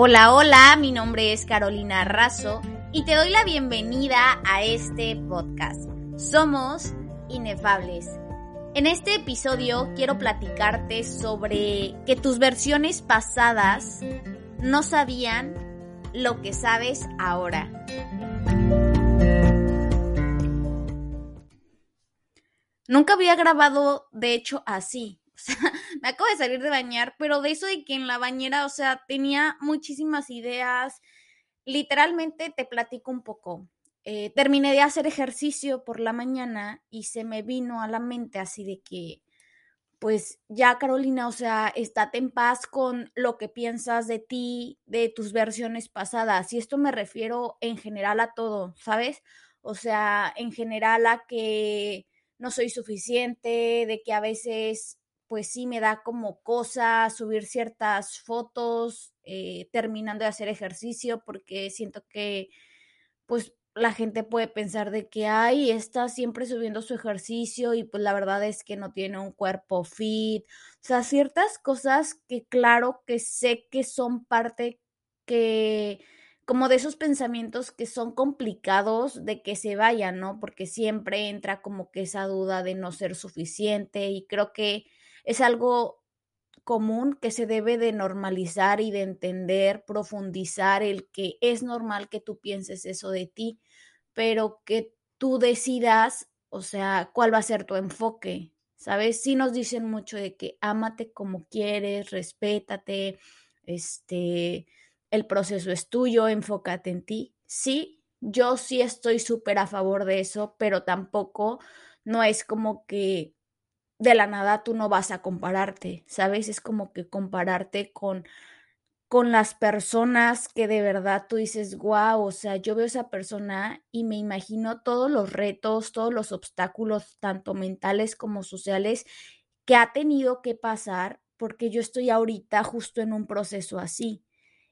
Hola, hola, mi nombre es Carolina Razo y te doy la bienvenida a este podcast. Somos inefables. En este episodio quiero platicarte sobre que tus versiones pasadas no sabían lo que sabes ahora. Nunca había grabado, de hecho, así. me acabo de salir de bañar, pero de eso de que en la bañera, o sea, tenía muchísimas ideas. Literalmente te platico un poco. Eh, terminé de hacer ejercicio por la mañana y se me vino a la mente así de que, pues ya Carolina, o sea, estate en paz con lo que piensas de ti, de tus versiones pasadas. Y esto me refiero en general a todo, ¿sabes? O sea, en general a que no soy suficiente, de que a veces pues sí me da como cosa subir ciertas fotos eh, terminando de hacer ejercicio porque siento que pues la gente puede pensar de que ay, está siempre subiendo su ejercicio y pues la verdad es que no tiene un cuerpo fit. O sea, ciertas cosas que claro que sé que son parte que como de esos pensamientos que son complicados de que se vayan, ¿no? Porque siempre entra como que esa duda de no ser suficiente y creo que es algo común que se debe de normalizar y de entender, profundizar el que es normal que tú pienses eso de ti, pero que tú decidas, o sea, cuál va a ser tu enfoque, ¿sabes? Sí nos dicen mucho de que ámate como quieres, respétate, este, el proceso es tuyo, enfócate en ti. Sí, yo sí estoy súper a favor de eso, pero tampoco no es como que de la nada tú no vas a compararte, ¿sabes? Es como que compararte con con las personas que de verdad tú dices, wow, o sea, yo veo esa persona y me imagino todos los retos, todos los obstáculos, tanto mentales como sociales, que ha tenido que pasar porque yo estoy ahorita justo en un proceso así.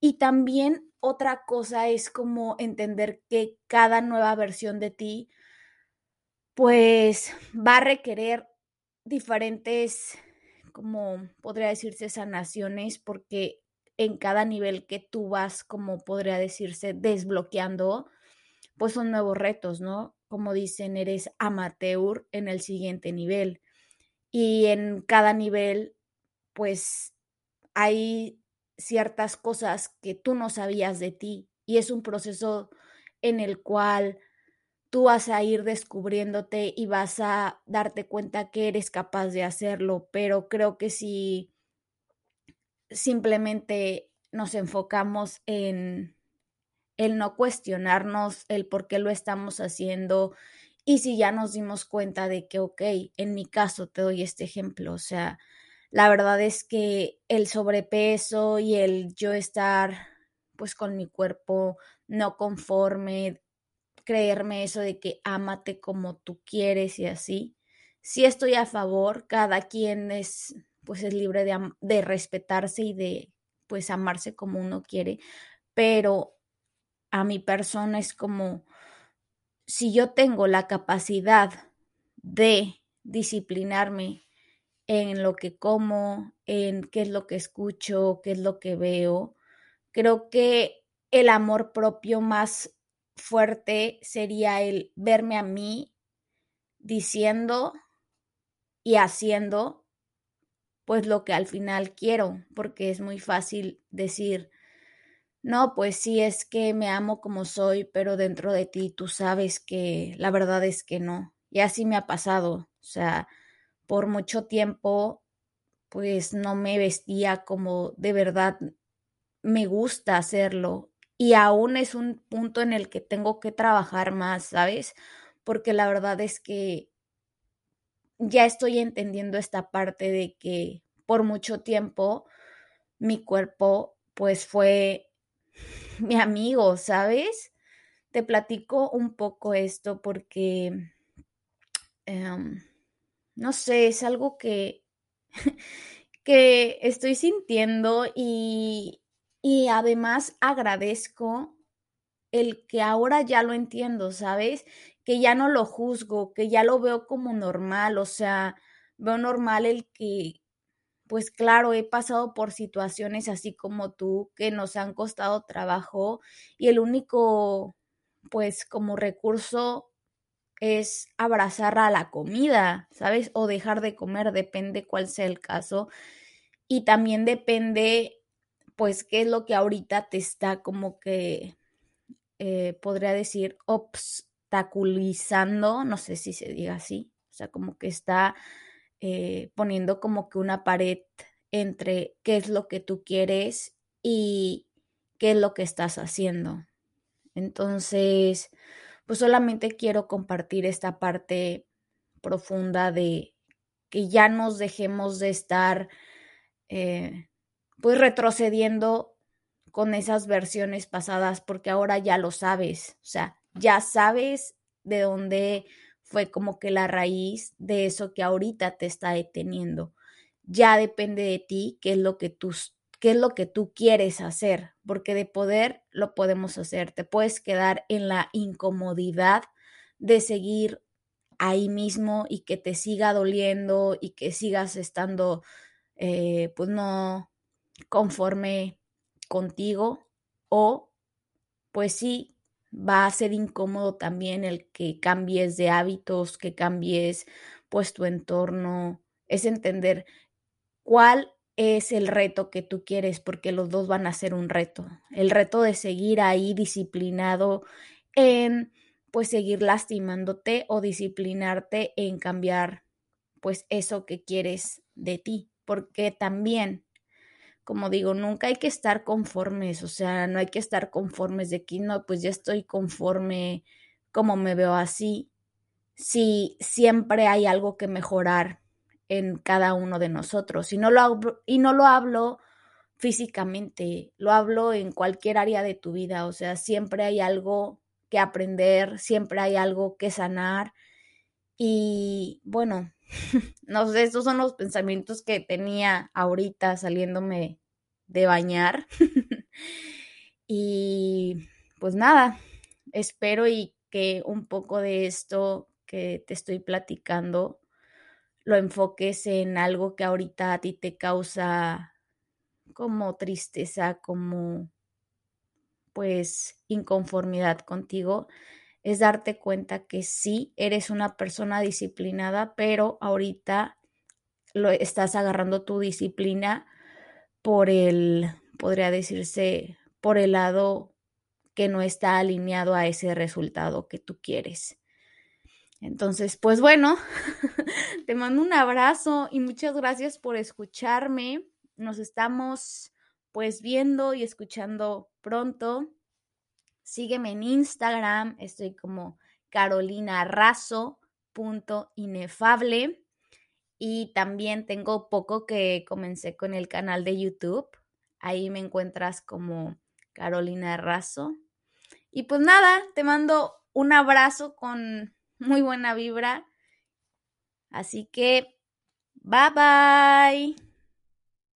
Y también otra cosa es como entender que cada nueva versión de ti, pues va a requerir diferentes, como podría decirse, sanaciones, porque en cada nivel que tú vas, como podría decirse, desbloqueando, pues son nuevos retos, ¿no? Como dicen, eres amateur en el siguiente nivel. Y en cada nivel, pues hay ciertas cosas que tú no sabías de ti. Y es un proceso en el cual tú vas a ir descubriéndote y vas a darte cuenta que eres capaz de hacerlo, pero creo que si simplemente nos enfocamos en el no cuestionarnos el por qué lo estamos haciendo y si ya nos dimos cuenta de que, ok, en mi caso te doy este ejemplo, o sea, la verdad es que el sobrepeso y el yo estar pues con mi cuerpo no conforme, creerme eso de que ámate como tú quieres y así. Sí estoy a favor, cada quien es pues es libre de, de respetarse y de pues amarse como uno quiere, pero a mi persona es como si yo tengo la capacidad de disciplinarme en lo que como, en qué es lo que escucho, qué es lo que veo, creo que el amor propio más fuerte sería el verme a mí diciendo y haciendo pues lo que al final quiero, porque es muy fácil decir, no, pues sí es que me amo como soy, pero dentro de ti tú sabes que la verdad es que no. Y así me ha pasado, o sea, por mucho tiempo pues no me vestía como de verdad me gusta hacerlo y aún es un punto en el que tengo que trabajar más, ¿sabes? Porque la verdad es que ya estoy entendiendo esta parte de que por mucho tiempo mi cuerpo pues fue mi amigo, ¿sabes? Te platico un poco esto porque, em, no sé, es algo que, que estoy sintiendo y, y además agradezco el que ahora ya lo entiendo, ¿sabes? Que ya no lo juzgo, que ya lo veo como normal, o sea, veo normal el que, pues claro, he pasado por situaciones así como tú que nos han costado trabajo y el único, pues como recurso es abrazar a la comida, ¿sabes? O dejar de comer, depende cuál sea el caso. Y también depende, pues, qué es lo que ahorita te está como que, eh, podría decir, obstaculizando, no sé si se diga así, o sea, como que está eh, poniendo como que una pared entre qué es lo que tú quieres y qué es lo que estás haciendo. Entonces, pues solamente quiero compartir esta parte profunda de que ya nos dejemos de estar eh, pues retrocediendo con esas versiones pasadas porque ahora ya lo sabes, o sea, ya sabes de dónde fue como que la raíz de eso que ahorita te está deteniendo. Ya depende de ti qué es lo que tú, qué es lo que tú quieres hacer, porque de poder lo podemos hacer. Te puedes quedar en la incomodidad de seguir ahí mismo y que te siga doliendo y que sigas estando, eh, pues no conforme contigo o pues sí, va a ser incómodo también el que cambies de hábitos, que cambies pues tu entorno, es entender cuál es el reto que tú quieres, porque los dos van a ser un reto. El reto de seguir ahí disciplinado en pues seguir lastimándote o disciplinarte en cambiar pues eso que quieres de ti, porque también como digo, nunca hay que estar conformes, o sea, no hay que estar conformes de que no, pues ya estoy conforme como me veo así. Si siempre hay algo que mejorar en cada uno de nosotros. Y no lo hablo, y no lo hablo físicamente, lo hablo en cualquier área de tu vida, o sea, siempre hay algo que aprender, siempre hay algo que sanar. Y bueno, no sé, estos son los pensamientos que tenía ahorita saliéndome de bañar. y pues nada, espero y que un poco de esto que te estoy platicando lo enfoques en algo que ahorita a ti te causa como tristeza, como pues inconformidad contigo es darte cuenta que sí eres una persona disciplinada, pero ahorita lo estás agarrando tu disciplina por el, podría decirse, por el lado que no está alineado a ese resultado que tú quieres. Entonces, pues bueno, te mando un abrazo y muchas gracias por escucharme. Nos estamos pues viendo y escuchando pronto. Sígueme en Instagram, estoy como carolinarazo.inefable. Y también tengo poco que comencé con el canal de YouTube. Ahí me encuentras como Carolina Razo. Y pues nada, te mando un abrazo con muy buena vibra. Así que, bye bye.